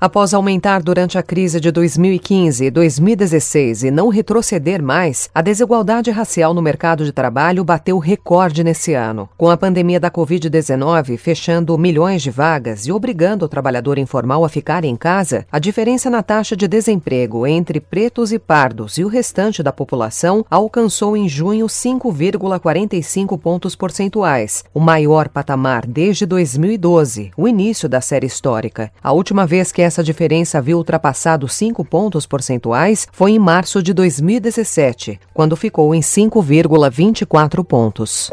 Após aumentar durante a crise de 2015 e 2016 e não retroceder mais, a desigualdade racial no mercado de trabalho bateu recorde nesse ano. Com a pandemia da Covid-19 fechando milhões de vagas e obrigando o trabalhador informal a ficar em casa, a diferença na taxa de desemprego entre pretos e pardos e o restante da população alcançou em junho 5,45 pontos percentuais, o maior patamar desde 2012, o início da série histórica. A última vez que essa diferença viu ultrapassado 5 pontos percentuais foi em março de 2017, quando ficou em 5,24 pontos.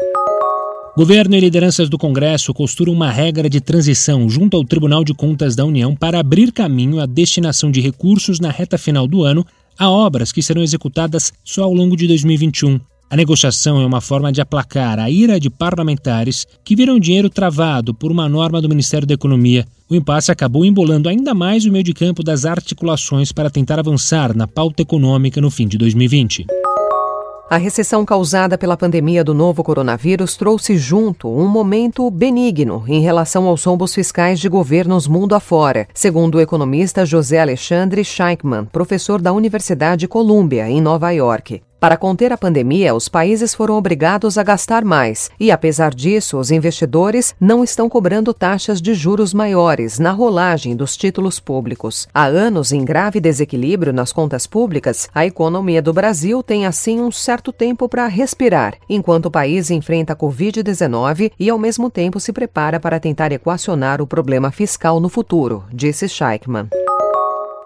Governo e lideranças do Congresso costuram uma regra de transição junto ao Tribunal de Contas da União para abrir caminho à destinação de recursos na reta final do ano a obras que serão executadas só ao longo de 2021. A negociação é uma forma de aplacar a ira de parlamentares que viram dinheiro travado por uma norma do Ministério da Economia. O impasse acabou embolando ainda mais o meio de campo das articulações para tentar avançar na pauta econômica no fim de 2020. A recessão causada pela pandemia do novo coronavírus trouxe junto um momento benigno em relação aos rombos fiscais de governos mundo afora, segundo o economista José Alexandre Scheinkman, professor da Universidade Columbia, em Nova York. Para conter a pandemia, os países foram obrigados a gastar mais e, apesar disso, os investidores não estão cobrando taxas de juros maiores na rolagem dos títulos públicos. Há anos em grave desequilíbrio nas contas públicas, a economia do Brasil tem assim um certo tempo para respirar, enquanto o país enfrenta a Covid-19 e, ao mesmo tempo, se prepara para tentar equacionar o problema fiscal no futuro, disse Scheichmann.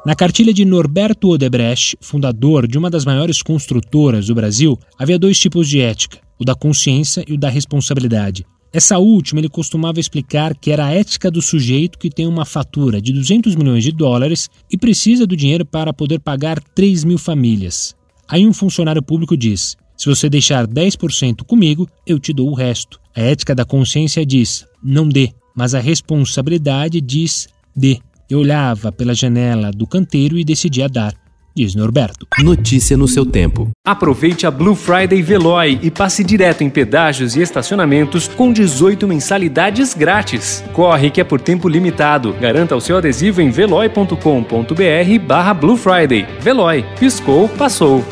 Na cartilha de Norberto Odebrecht, fundador de uma das maiores construtoras do Brasil, havia dois tipos de ética, o da consciência e o da responsabilidade. Essa última ele costumava explicar que era a ética do sujeito que tem uma fatura de 200 milhões de dólares e precisa do dinheiro para poder pagar 3 mil famílias. Aí um funcionário público diz: se você deixar 10% comigo, eu te dou o resto. A ética da consciência diz: não dê, mas a responsabilidade diz: dê. Eu olhava pela janela do canteiro e decidia dar. Diz Norberto. Notícia no seu tempo. Aproveite a Blue Friday Veloy e passe direto em pedágios e estacionamentos com 18 mensalidades grátis. Corre que é por tempo limitado. Garanta o seu adesivo em veloy.com.br barra Blue Friday. Veloy. Piscou, passou.